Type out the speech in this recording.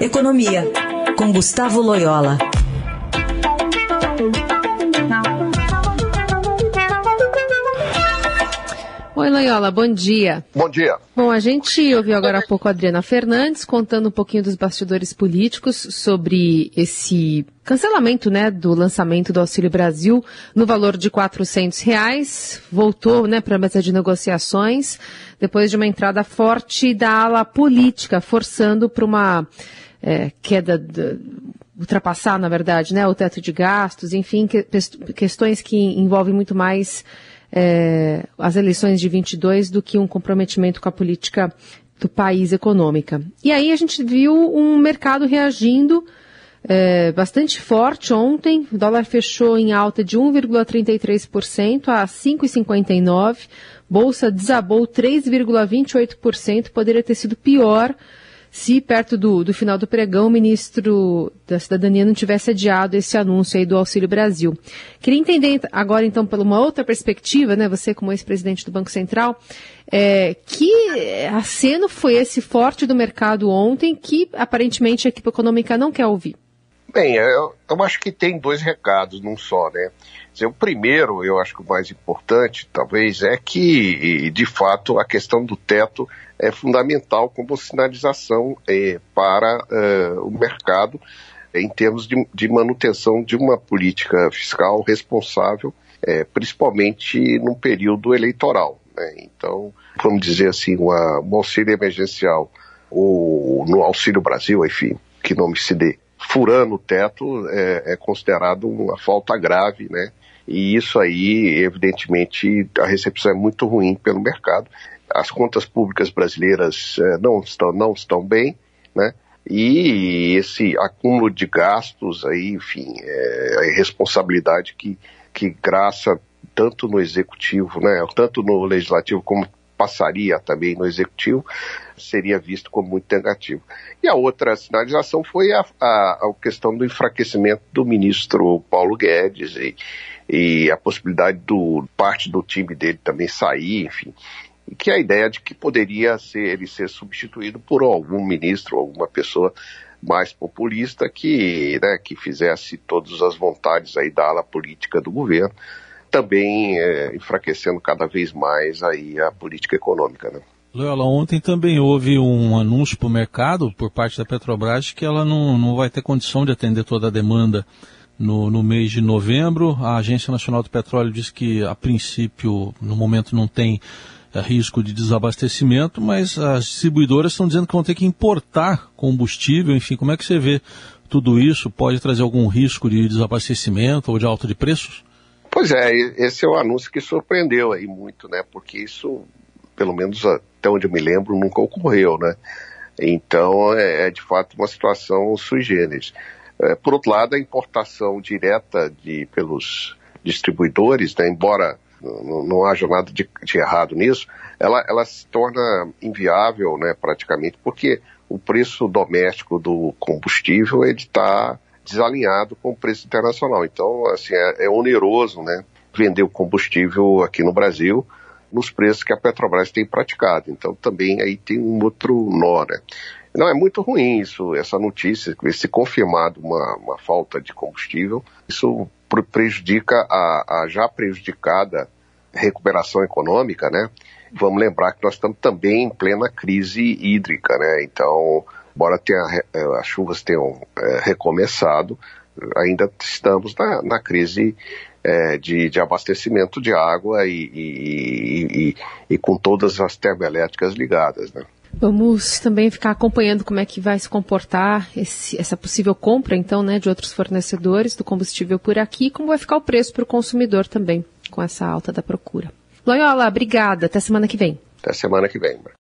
Economia, com Gustavo Loyola. Oi, Loyola, bom dia. Bom dia. Bom, a gente ouviu agora há pouco a Adriana Fernandes contando um pouquinho dos bastidores políticos sobre esse cancelamento, né, do lançamento do Auxílio Brasil no valor de R$ reais. Voltou, né, para a mesa de negociações depois de uma entrada forte da ala política, forçando para uma é, queda de, ultrapassar, na verdade, né, o teto de gastos, enfim, que, questões que envolvem muito mais é, as eleições de 22 do que um comprometimento com a política do país econômica. E aí a gente viu um mercado reagindo é, bastante forte ontem. O dólar fechou em alta de 1,33% a 5,59%. Bolsa desabou 3,28%. Poderia ter sido pior se perto do, do final do pregão o ministro da Cidadania não tivesse adiado esse anúncio aí do Auxílio Brasil. Queria entender agora, então, por uma outra perspectiva, né, você como ex-presidente do Banco Central, é, que aceno foi esse forte do mercado ontem que aparentemente a equipe econômica não quer ouvir? Bem, eu, eu acho que tem dois recados num só, né? Dizer, o primeiro, eu acho que o mais importante, talvez, é que, de fato, a questão do teto é fundamental como sinalização é, para é, o mercado em termos de, de, manutenção de uma política fiscal responsável, é, principalmente num período eleitoral. Né? Então, vamos dizer assim, uma, um auxílio emergencial ou no Auxílio Brasil, enfim, que nome se dê, furando o teto é, é considerado uma falta grave, né? E isso aí, evidentemente, a recepção é muito ruim pelo mercado as contas públicas brasileiras eh, não, estão, não estão bem, né? E esse acúmulo de gastos aí, enfim, é a irresponsabilidade que, que graça tanto no executivo, né, tanto no legislativo como passaria também no executivo, seria visto como muito negativo. E a outra sinalização foi a, a, a questão do enfraquecimento do ministro Paulo Guedes e, e a possibilidade do parte do time dele também sair, enfim e que a ideia de que poderia ser, ele ser substituído por algum ministro, alguma pessoa mais populista que, né, que fizesse todas as vontades aí da ala política do governo, também é, enfraquecendo cada vez mais aí a política econômica, né. Loyola, ontem também houve um anúncio para o mercado por parte da Petrobras que ela não, não vai ter condição de atender toda a demanda no, no mês de novembro. A Agência Nacional do Petróleo diz que, a princípio, no momento não tem risco de desabastecimento, mas as distribuidoras estão dizendo que vão ter que importar combustível, enfim, como é que você vê tudo isso? Pode trazer algum risco de desabastecimento ou de alta de preços? Pois é, esse é o um anúncio que surpreendeu aí muito, né? Porque isso, pelo menos até onde eu me lembro, nunca ocorreu, né? Então é, é de fato uma situação sui generis. É, por outro lado, a importação direta de, pelos distribuidores, né, embora não, haja nada de, de, errado nisso, ela, ela se torna inviável, né, praticamente, porque o preço doméstico do combustível está desalinhado com o preço internacional. Então, assim, é, é oneroso, né, vender o combustível aqui no Brasil nos preços que a Petrobras tem praticado. Então, também aí tem um outro nó, né. Não, é muito ruim isso, essa notícia, se confirmado uma, uma falta de combustível, isso prejudica a, a já prejudicada recuperação econômica, né? Vamos lembrar que nós estamos também em plena crise hídrica, né? Então, embora tenha, eh, as chuvas tenham é, recomeçado, ainda estamos na, na crise é, de, de, abastecimento de água e, e, e, e, com todas as termoelétricas ligadas, né? Vamos também ficar acompanhando como é que vai se comportar esse, essa possível compra, então, né, de outros fornecedores do combustível por aqui, e como vai ficar o preço para o consumidor também, com essa alta da procura. Loyola, obrigada. Até semana que vem. Até semana que vem.